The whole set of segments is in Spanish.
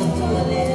love to live.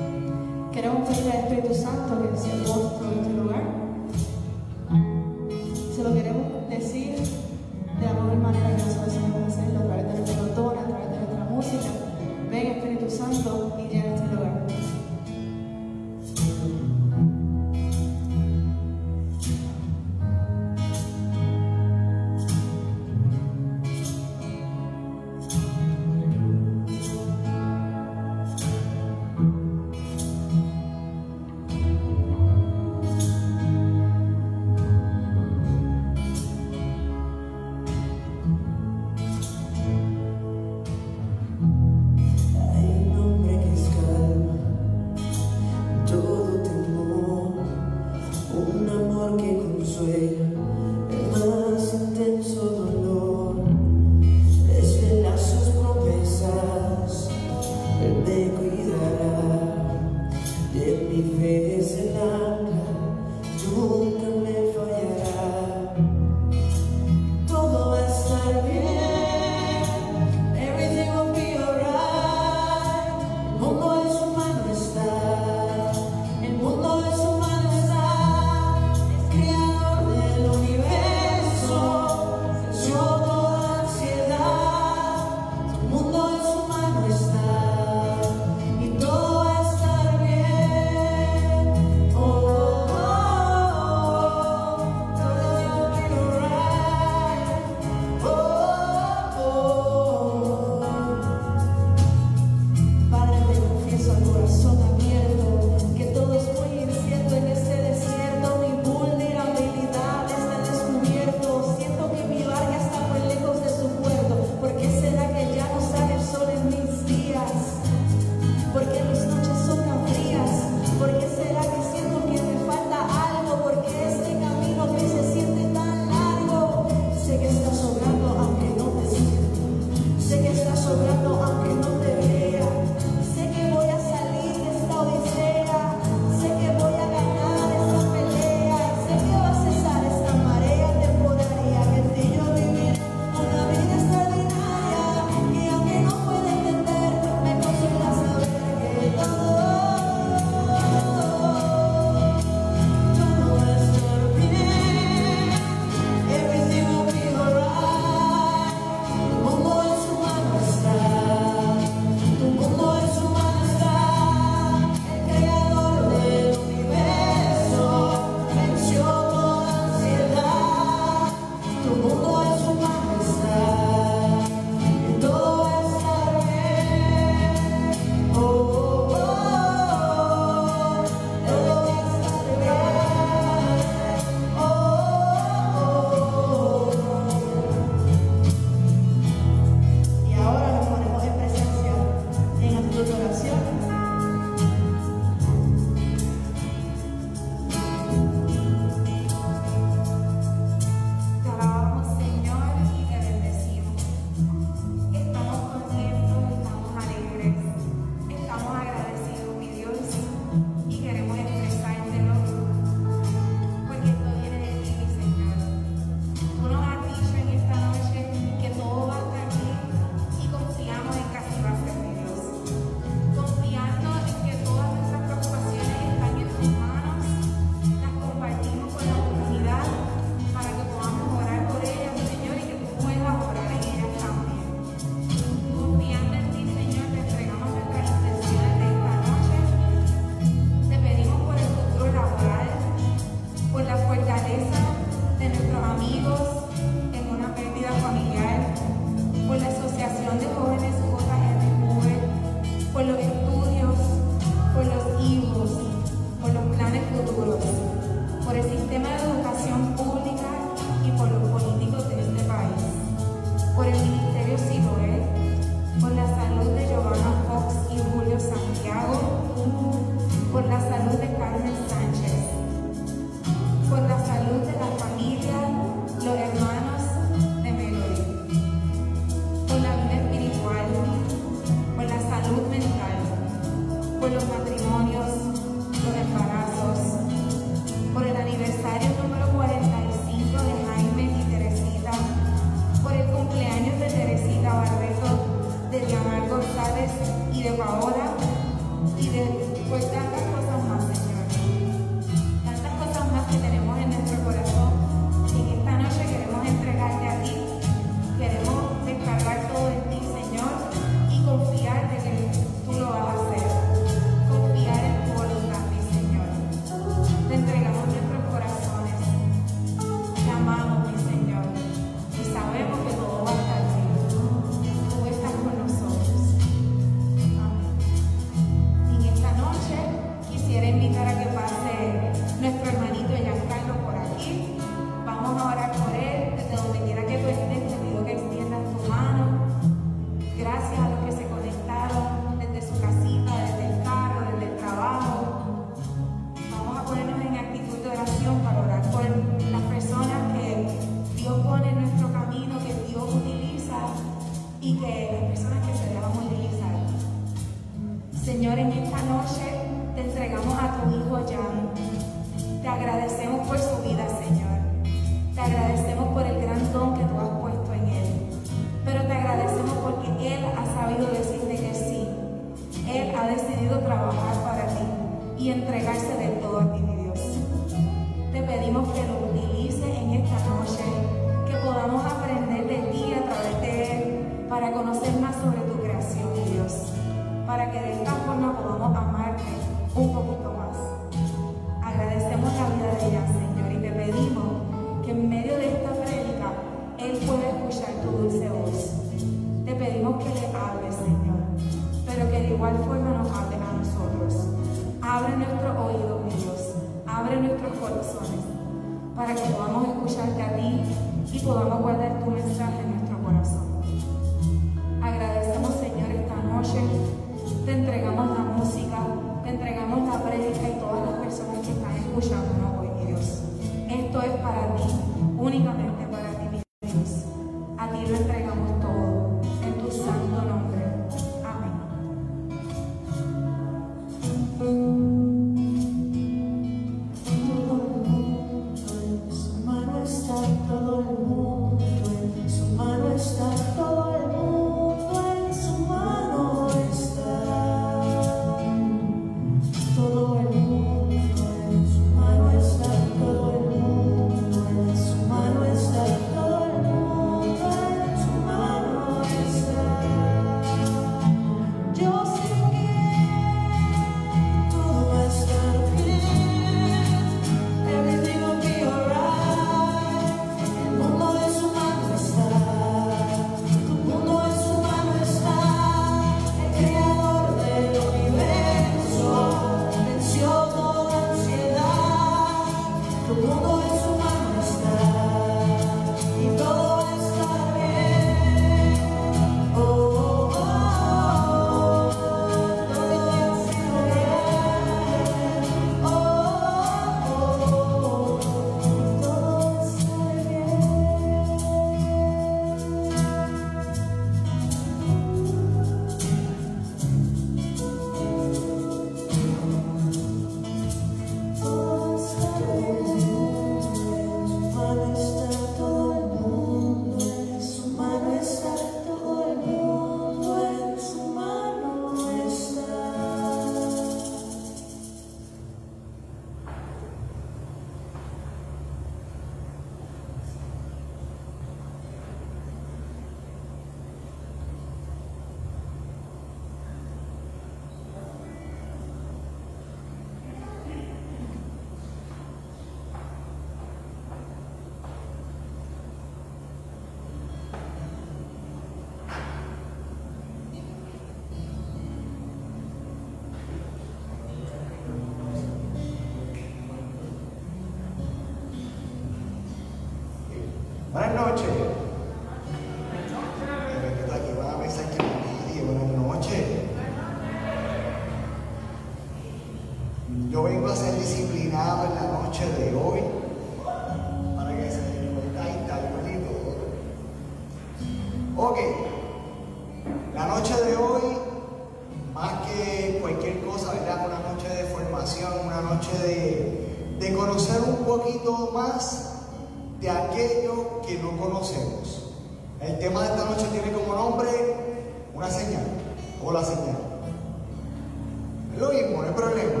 Lo mismo, no hay problema.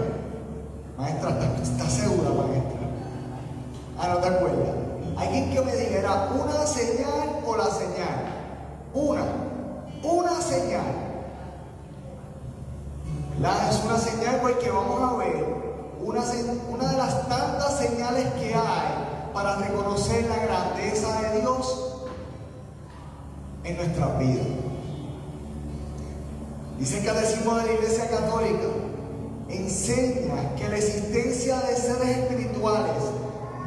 Maestra, ¿está, está segura, maestra? Ah, no te acuerdas. Alguien que me diga, ¿era una señal o la señal? Una, una señal. ¿Verdad? Es una señal porque vamos a ver una, de las tantas señales que hay para reconocer la grandeza de Dios en nuestras vidas. Dice el Catecismo de la Iglesia Católica, enseña que la existencia de seres espirituales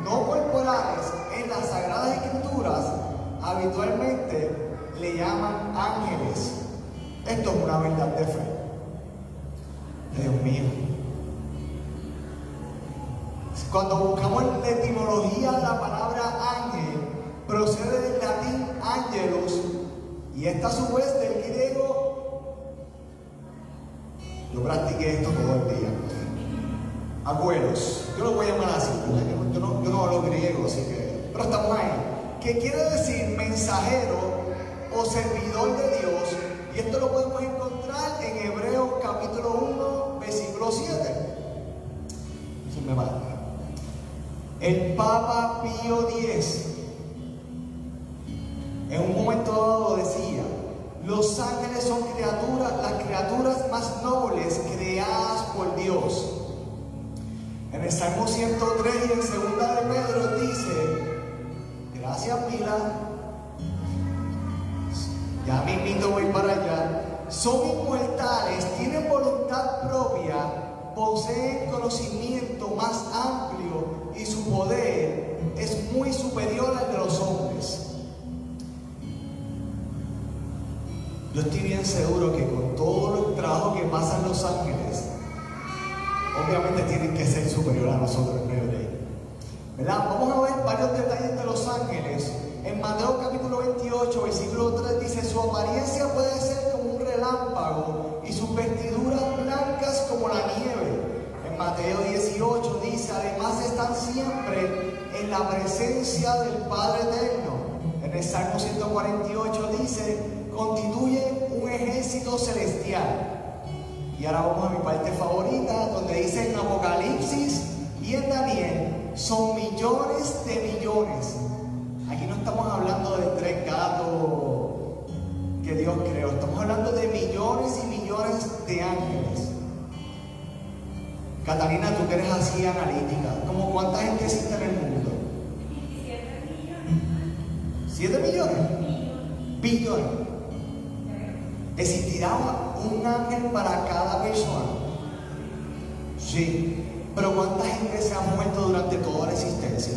no corporales en las Sagradas Escrituras habitualmente le llaman ángeles. Esto es una verdad de fe. Dios mío. Cuando buscamos la etimología de la palabra ángel, procede del latín angelus y esta a su vez del griego. Yo practiqué esto todo el día. Abuelos, yo lo voy a llamar así, yo, no- yo no, hablo griego, así que. Pero estamos ahí. Que quiere decir mensajero o servidor de Dios, y esto lo podemos encontrar en Hebreos capítulo 1, versículo 7. Eso me. El Papa Pío X en un momento dado decía, los ángeles son criaturas, las criaturas más nobles creadas por Dios. En el Salmo 103 y en segunda de Pedro dice, gracias Pila, ya mismito voy para allá, son inmortales, tienen voluntad propia, poseen conocimiento más amplio y su poder es muy superior al de los hombres. Yo estoy bien seguro que con todo el trabajo que pasan los ángeles, obviamente tienen que ser superior a nosotros en ellos. ¿Verdad? Vamos a ver varios detalles de los ángeles. En Mateo capítulo 28, versículo 3 dice, su apariencia puede ser como un relámpago y sus vestiduras blancas como la nieve. En Mateo 18 dice, además están siempre en la presencia del Padre Eterno. En el Salmo 148 dice, constituyen un ejército celestial. Y ahora vamos a mi parte favorita, donde dice en Apocalipsis y en Daniel, son millones de millones. Aquí no estamos hablando de tres gatos que Dios creó, estamos hablando de millones y millones de ángeles. Catalina, tú que eres así analítica, ¿cómo cuánta gente existe en el mundo? ¿Siete millones? Billones. ¿Existirá un ángel para cada persona? Sí, pero ¿cuánta gente se ha muerto durante toda la existencia?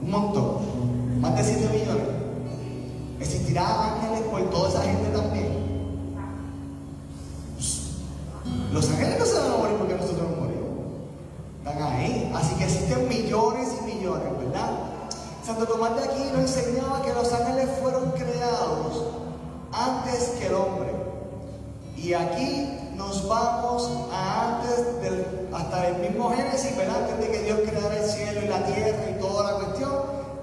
Un montón. Más de 7 millones. ¿Existirá ángeles por toda esa gente también? Los ángeles no se van a morir porque nosotros nos morimos. Están ahí. Así que existen millones y millones, ¿verdad? Santo Tomás de aquí nos enseñaba que los ángeles fueron creados antes que el hombre. Y aquí nos vamos a antes del, hasta el mismo Génesis, ¿verdad? Antes de que Dios creara el cielo y la tierra y toda la cuestión,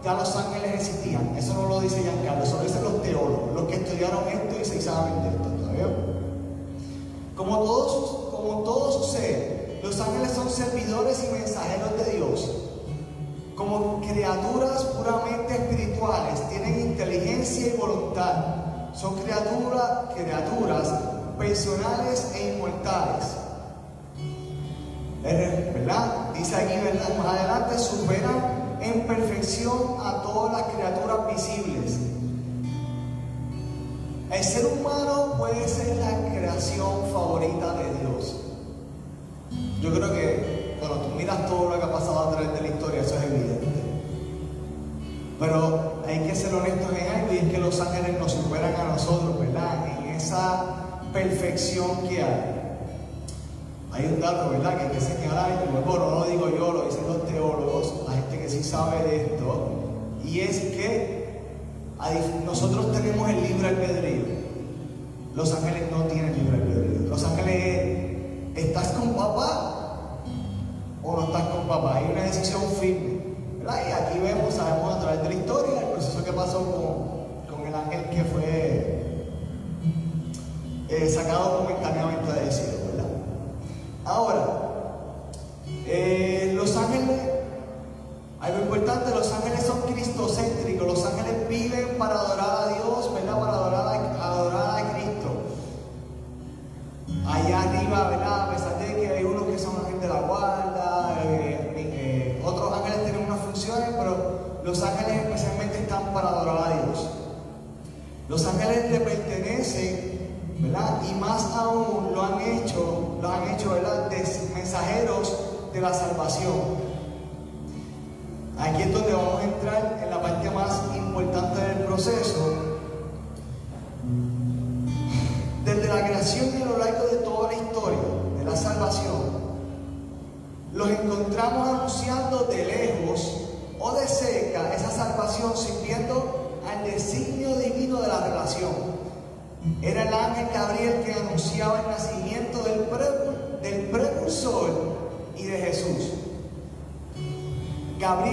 ya los ángeles existían. Eso no lo dice Giancarlo, eso lo dicen los teólogos, los que estudiaron esto y se saben de esto, ¿está bien? Como todo, como todo sucede, los ángeles son servidores y mensajeros de Dios. Como criaturas puramente espirituales, tienen inteligencia y voluntad. Son criaturas, criaturas personales e inmortales. Eh, ¿Verdad? Dice aquí, ¿verdad? Más adelante, superan en perfección a todas las criaturas visibles. El ser humano puede ser la creación favorita de Dios. Yo creo que cuando tú miras todo lo que ha pasado a través de la historia, eso es evidente. Pero hay que ser honestos en algo y es que los ángeles nos superan a nosotros, ¿verdad? En esa perfección que hay. Hay un dato, ¿verdad? Que hay que señalar, y luego no lo digo yo, lo dicen los teólogos, la gente que sí sabe de esto, y es que nosotros tenemos el libre albedrío. Los ángeles no tienen libre albedrío. Los ángeles, estás con papá, y aquí vemos, sabemos a través de la historia, el proceso que pasó con, con el ángel que fue eh, sacado como encaminamiento de decir.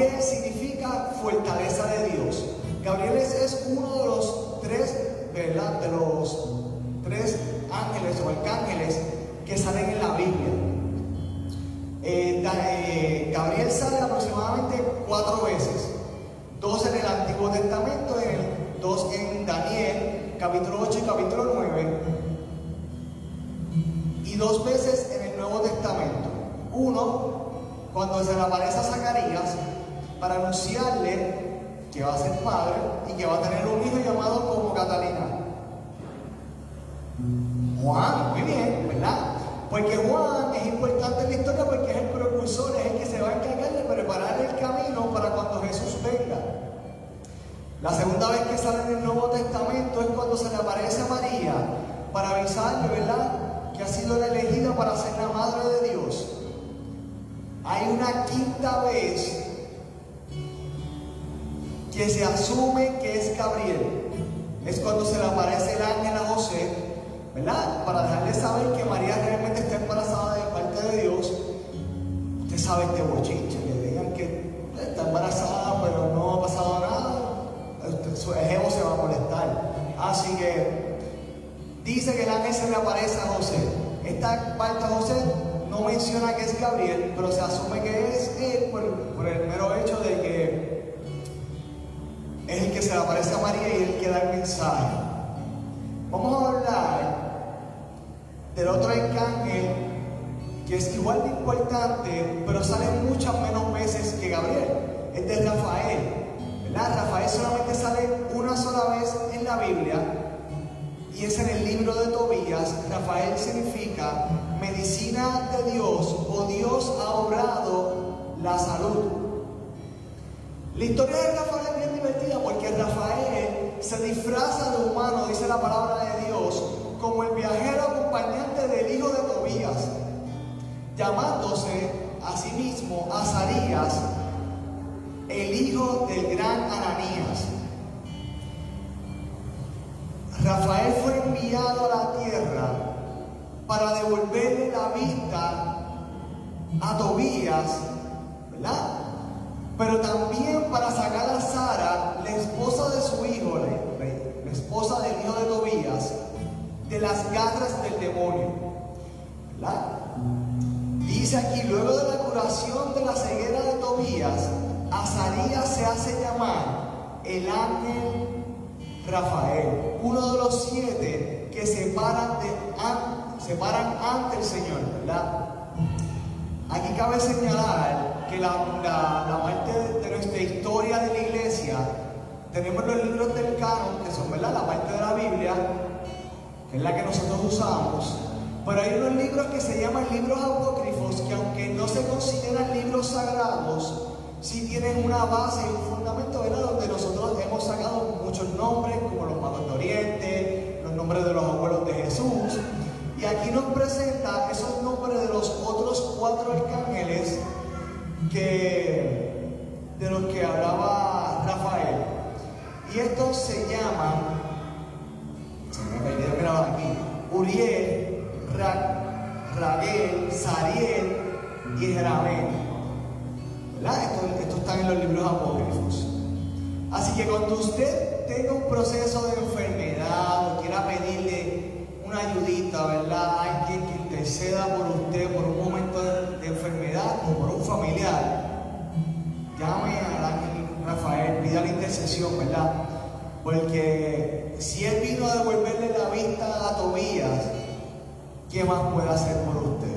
Gabriel significa fortaleza de Dios. Gabriel es, uno de los tres, ¿verdad? De los tres ángeles o arcángeles que salen en la Biblia. Eh, eh, Gabriel sale aproximadamente cuatro veces. Dos en el Antiguo Testamento, dos en Daniel, capítulo 8 y capítulo 9. Y dos veces en el Nuevo Testamento. Uno, cuando se le aparece a Zacarías para anunciarle que va a ser padre y que va a tener un hijo llamado como Catalina. Juan, muy bien, ¿verdad? Porque Juan es importante en la historia porque es el precursor, es el que se va a encargar de preparar el camino para cuando Jesús venga. La segunda vez que sale en el Nuevo Testamento es cuando se le aparece a María para avisarle, ¿verdad? Que ha sido la elegida para ser la madre de Dios. Hay una quinta vez que se asume que es Gabriel. Es cuando se le aparece el ángel a José, ¿verdad? Para dejarle saber que María realmente está embarazada de parte de Dios. Usted sabe este bochinche, que digan que está embarazada, pero no ha pasado nada. Su ejemplo se va a molestar. Así que dice que el ángel se le aparece a José. Esta parte de José no menciona que es Gabriel, pero se asume que es él por, por el mero hecho de que que se le aparece a María y el que da el mensaje. Vamos a hablar del otro arcángel que es igual de importante, pero sale muchas menos veces que Gabriel. Es de Rafael. ¿verdad? Rafael solamente sale una sola vez en la Biblia y es en el libro de Tobías. Rafael significa medicina de Dios o Dios ha obrado la salud. La historia de Rafael es bien divertida porque Rafael se disfraza de humano, dice la palabra de Dios, como el viajero acompañante del hijo de Tobías, llamándose a sí mismo Azarías, el hijo del gran Ananías. Rafael fue enviado a la tierra para devolverle la vista a Tobías, ¿verdad? Pero también para sacar a Sara, la esposa de su hijo, la, esposa del hijo de Tobías, de las garras del demonio, ¿verdad? Dice aquí, luego de la curación de la ceguera de Tobías, Azarías se hace llamar el ángel Rafael, uno de los siete que se paran, se paran ante el Señor, ¿verdad? Aquí cabe señalar que la, la- parte de, de nuestra historia de la iglesia, tenemos los libros del canon, que son ¿verdad? la parte de la Biblia, que es la que nosotros usamos, pero hay unos libros que se llaman libros apócrifos, que aunque no se consideran libros sagrados, sí tienen una base y un fundamento, ¿verdad? Donde nosotros hemos sacado muchos nombres, como los magos de Oriente, los nombres de los abuelos de Jesús, y aquí nos presenta esos nombres de los otros cuatro arcángeles que, de los que hablaba Rafael. Y estos se llaman, se aquí, Uriel, Ra, Raguel, Sariel y Jeramel. ¿Verdad? Esto, esto están en los libros apócrifos. Así que cuando usted tenga un proceso de enfermedad o quiera pedirle una ayudita, ¿verdad? Alguien que interceda por usted por un momento de enfermedad o por un familiar, llame al ángel Rafael, pida la intercesión, ¿verdad? Porque si él vino a devolverle la vista a Tobías, ¿qué más puede hacer por usted?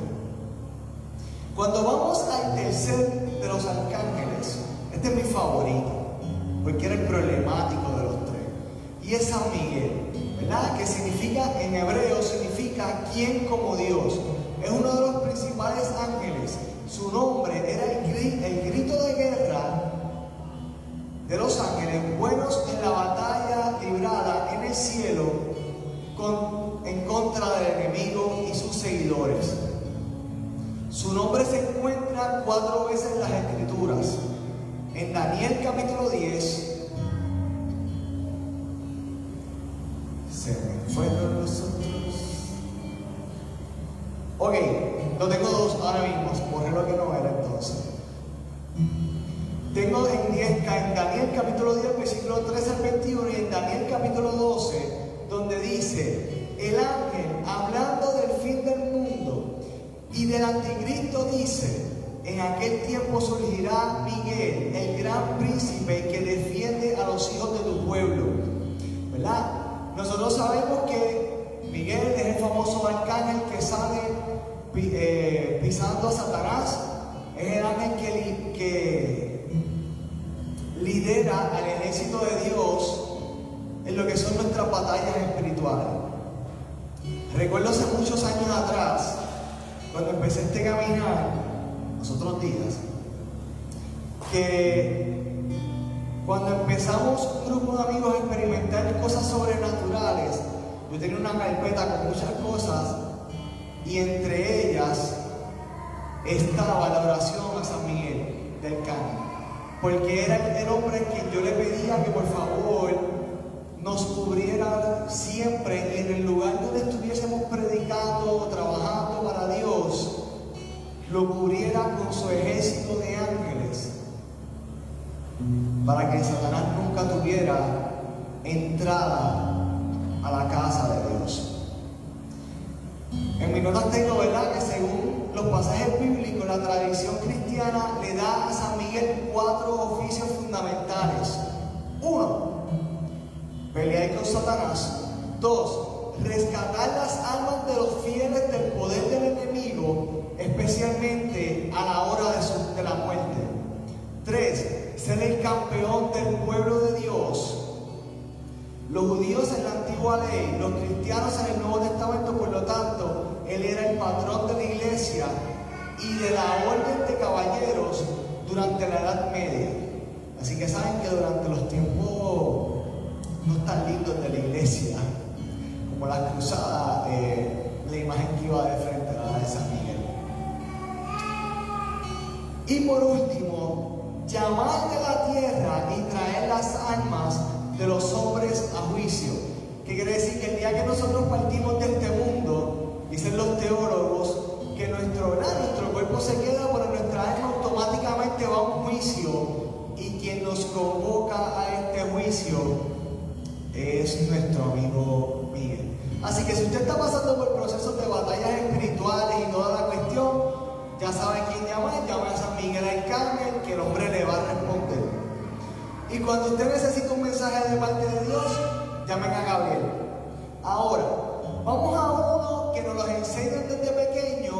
Cuando vamos al tercer de los arcángeles, este es mi favorito, porque era el problemático de los tres, y es San Miguel, ¿verdad? Que significa, en hebreo, significa quien como Dios. Es uno de los principales ángeles. Su nombre era el, gri- el grito de guerra de los ángeles, buenos en la batalla librada en el cielo con- en contra del enemigo y sus seguidores. Su nombre se encuentra cuatro veces en las escrituras. En Daniel capítulo 10. Se me fueron los. Ok, lo tengo dos ahora mismo. Borré lo que no era entonces. Tengo en, 10, en Daniel capítulo 10, versículo 13 al 21 y en Daniel capítulo 12, donde dice, el ángel hablando del fin del mundo y del anticristo dice, en aquel tiempo surgirá Miguel, el gran príncipe que defiende a los hijos de tu pueblo. ¿Verdad? Nosotros sabemos que Miguel es el famoso arcángel que sale eh, pisando a Satanás. Es el ángel que, li- que lidera al ejército de Dios en lo que son nuestras batallas espirituales. Recuerdo hace muchos años atrás, cuando empecé este caminar, los otros días, que cuando empezamos un grupo de amigos a experimentar cosas sobrenaturales, yo tenía una carpeta con muchas cosas y entre ellas estaba la oración a San Miguel del Cano, porque era el hombre a quien yo le pedía que por favor nos cubriera siempre en el lugar donde estuviésemos predicando o trabajando para Dios, lo cubriera con su ejército de ángeles para que Satanás nunca tuviera entrada a la casa de Dios. En mi notas tengo, ¿verdad?, que según los pasajes bíblicos, la tradición cristiana le da a San Miguel cuatro oficios fundamentales. Uno, pelear con Satanás. Dos, rescatar las almas de los fieles del poder del enemigo, especialmente a la hora de, su- de la muerte. Tres, ser el campeón del pueblo de Dios. Los judíos en la antigua ley, los cristianos en el Nuevo Testamento, por lo tanto, él era el patrón de la iglesia y de la orden de caballeros durante la Edad Media. Así que saben que durante los tiempos no tan lindos de la iglesia, como las cruzadas, eh, la imagen que iba de frente era la de San Miguel. Y por último, llamar de la tierra y traer las almas de los hombres a juicio. Que quiere decir que el día que nosotros partimos de este mundo, dicen los teólogos, que nuestro, nuestro cuerpo se queda, pero nuestra alma automáticamente va a un juicio y quien nos convoca a este juicio es nuestro amigo Miguel. Así que si usted está pasando por procesos de batallas espirituales y toda la cuestión, ya sabe quién llamar, llame a San Miguel Arcángel, que el hombre le va a responder. Y cuando usted necesita un mensaje de parte de Dios, llamen a Gabriel. Ahora, vamos a uno que nos los enseñan desde pequeño,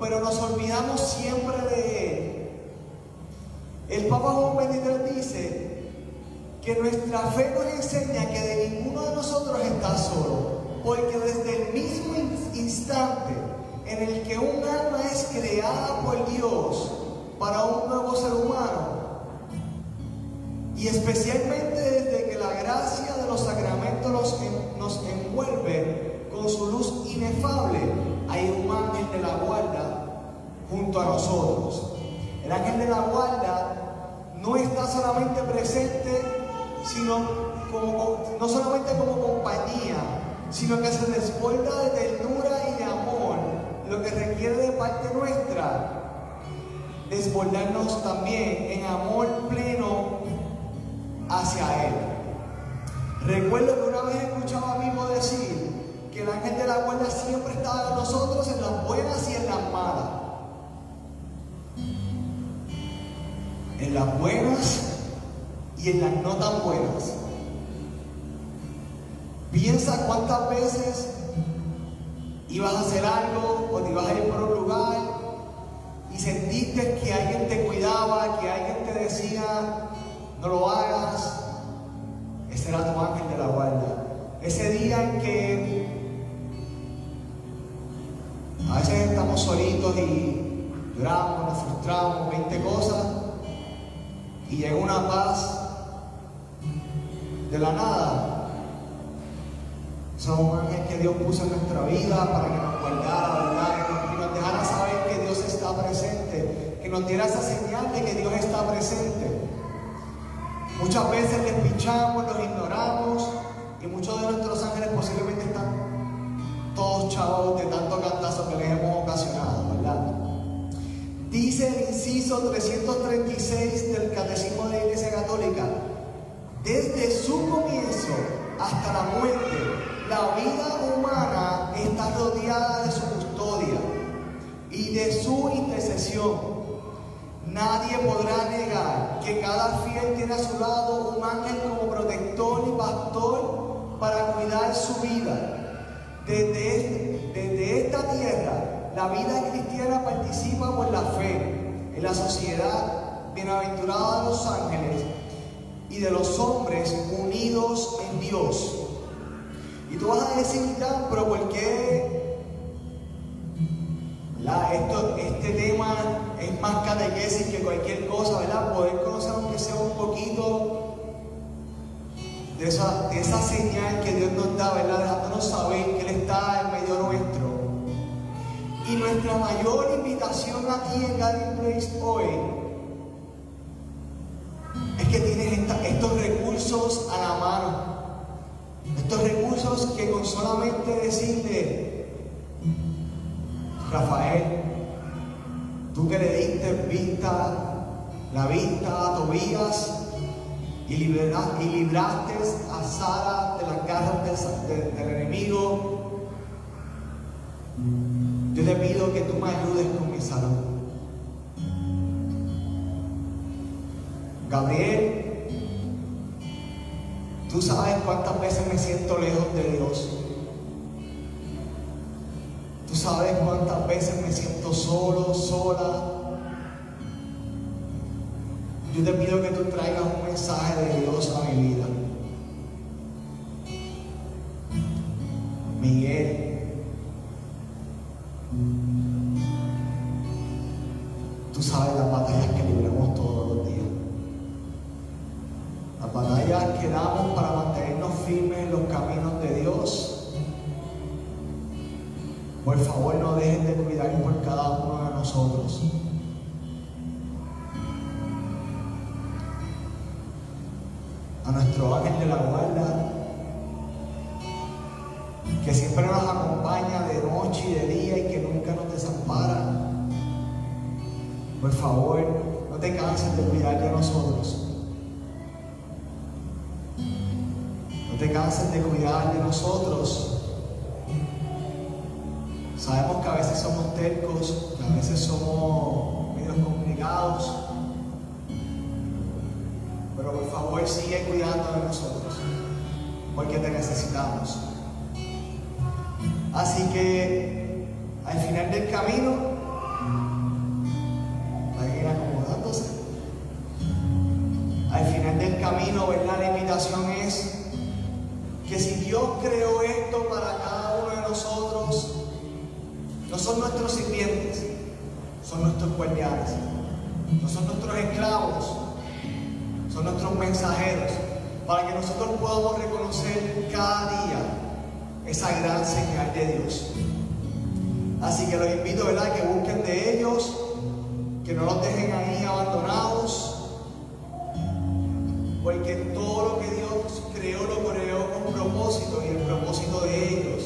pero nos olvidamos siempre de él. El Papa Juan 23 dice que nuestra fe nos enseña que de ninguno de nosotros está solo, porque desde el mismo in- instante en el que un alma es creada por Dios para un nuevo ser humano, y especialmente desde que la gracia de los sacramentos nos, en- nos envuelve con su luz inefable, hay un ángel de la guarda junto a nosotros. El ángel de la guarda no está solamente presente, sino como, no solamente como compañía, sino que se desborda de ternura y de amor, lo que requiere de parte nuestra desbordarnos también en amor pleno hacia Él. Recuerdo que una vez escuchaba a mismo decir que el ángel de la guarda siempre estaba con nosotros en las buenas y en las malas. En las buenas y en las no tan buenas. Piensa cuántas veces ibas a hacer algo o te ibas a ir por un lugar y sentiste que alguien te cuidaba, que alguien te decía, no lo hagas. Ese era tu ángel de la guarda. Ese día en que a veces estamos solitos y lloramos, nos frustramos, 20 cosas, y llega una paz de la nada. Son un ángel que Dios puso en nuestra vida para que nos guardara, ¿verdad? Y nos dejara saber que Dios está presente, que nos diera esa señal de que Dios está presente. Muchas veces les pinchamos, los ignoramos y muchos de nuestros ángeles posiblemente están todos chavos de tanto cantazo que les hemos ocasionado, ¿verdad? Dice el inciso 336 del Catecismo de la Iglesia Católica, desde su comienzo hasta la muerte, la vida humana está rodeada de su custodia y de su intercesión. Nadie podrá negar que cada fiel tiene a su lado un ángel como protector y pastor para cuidar su vida. Desde, desde esta tierra, la vida cristiana participa por la fe en la sociedad bienaventurada de los ángeles y de los hombres unidos en Dios. Y tú vas a decir, ya, pero ¿por qué Esto, este tema es más catequesis que cualquier cosa, ¿verdad? Poder conocer aunque sea un poquito de esa, de señal que Dios nos da, ¿verdad? Dejándonos saber que Él está en medio nuestro. Y nuestra mayor invitación a ti en Garden Place hoy es que tienes estos recursos a la mano. Estos recursos que con solamente decirle, Rafael, tú que le diste vista, la vista a Tobías y, libera- y libraste a Sara de las garras del, del enemigo, yo te pido que tú me ayudes con mi salud. Gabriel, tú sabes cuántas veces me siento lejos de Dios. Tú sabes cuántas veces me siento solo, sola. Yo te pido que tú traigas un mensaje de Dios a mi vida. Miguel, A nuestro ángel de la guarda, que siempre nos acompaña de noche y de día y que nunca nos desampara. Por favor, no te canses de cuidar de nosotros. No te canses de cuidar de nosotros. Sabemos que a veces somos tercos, que a veces somos medios complicados, pero por favor sigue cuidando de nosotros, porque te necesitamos. Así que al final del camino, hay que ir acomodándose. Al final del camino, ¿verdad? La invitación es que si Dios creó esto para cada uno de nosotros, no son nuestros sirvientes, son nuestros guardianes, no son nuestros esclavos, son nuestros mensajeros, para que nosotros podamos reconocer cada día esa gran señal de Dios. Así que los invito, ¿verdad?, que busquen de ellos, que no los dejen ahí abandonados, porque todo lo que Dios creó lo creó con propósito y el propósito de ellos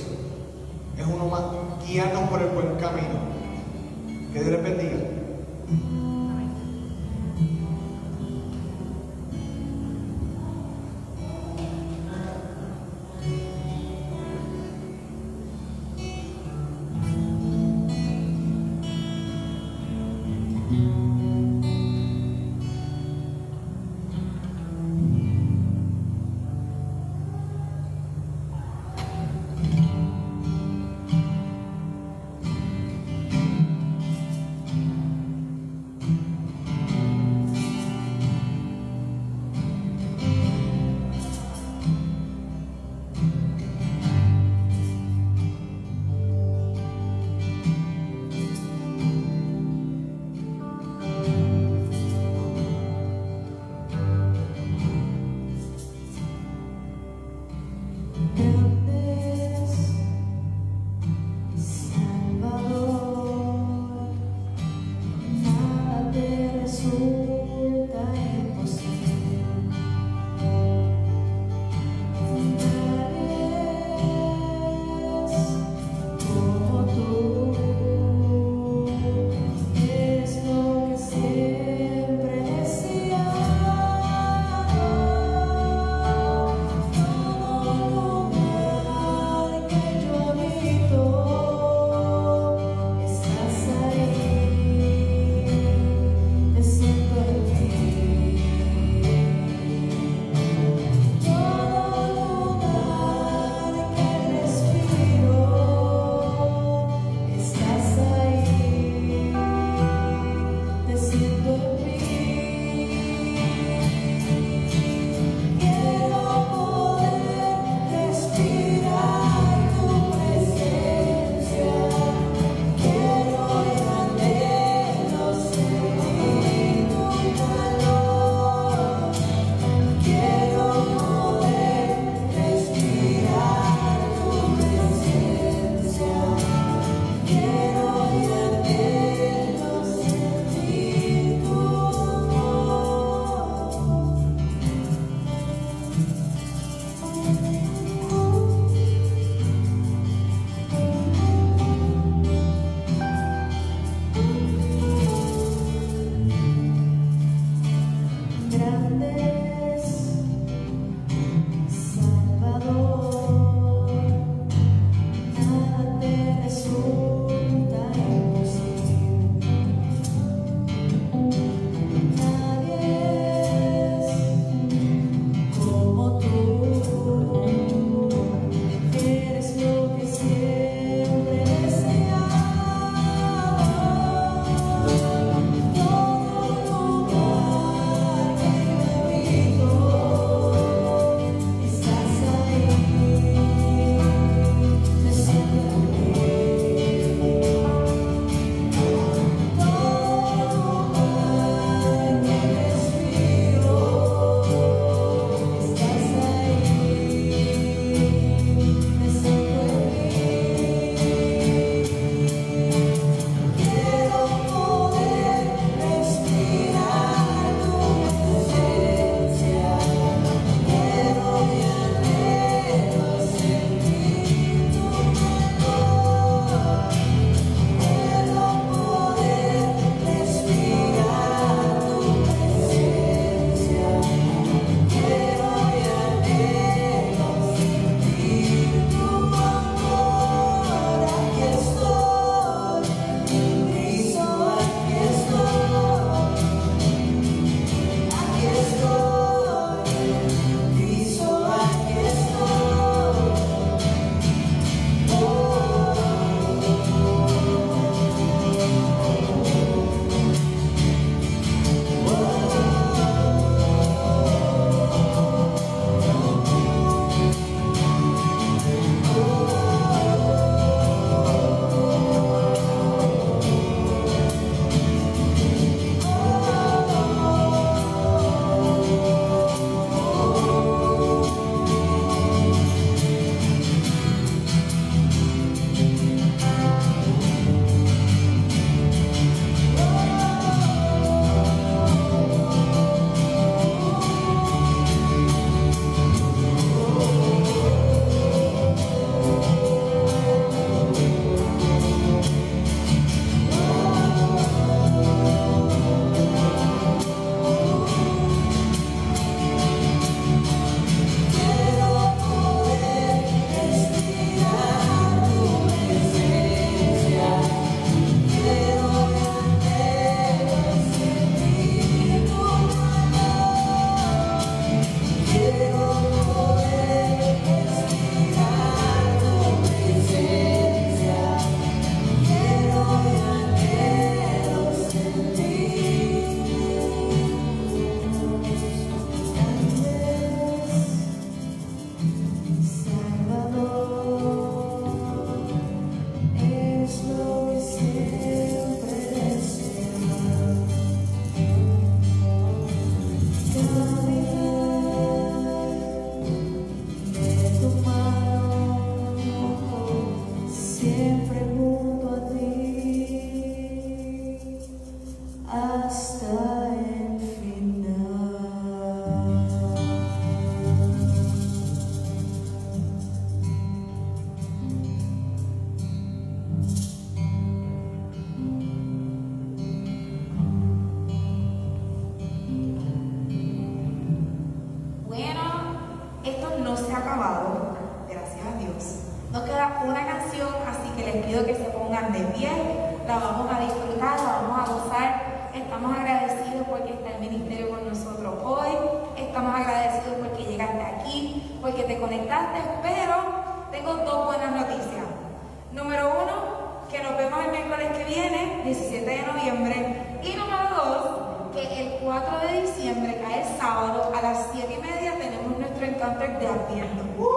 es uno más, guiarnos por el buen camino. Que Dios les bendiga. soundtrack de ¡Uh!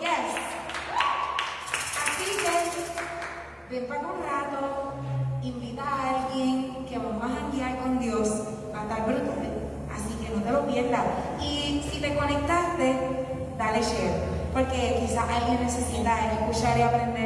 Yes. Así que ven para un rato, invita a alguien que vamos a guiar con Dios a estar brutal. Así que no te lo pierdas. Y si te conectaste, dale share, porque quizás alguien necesita escuchar y aprender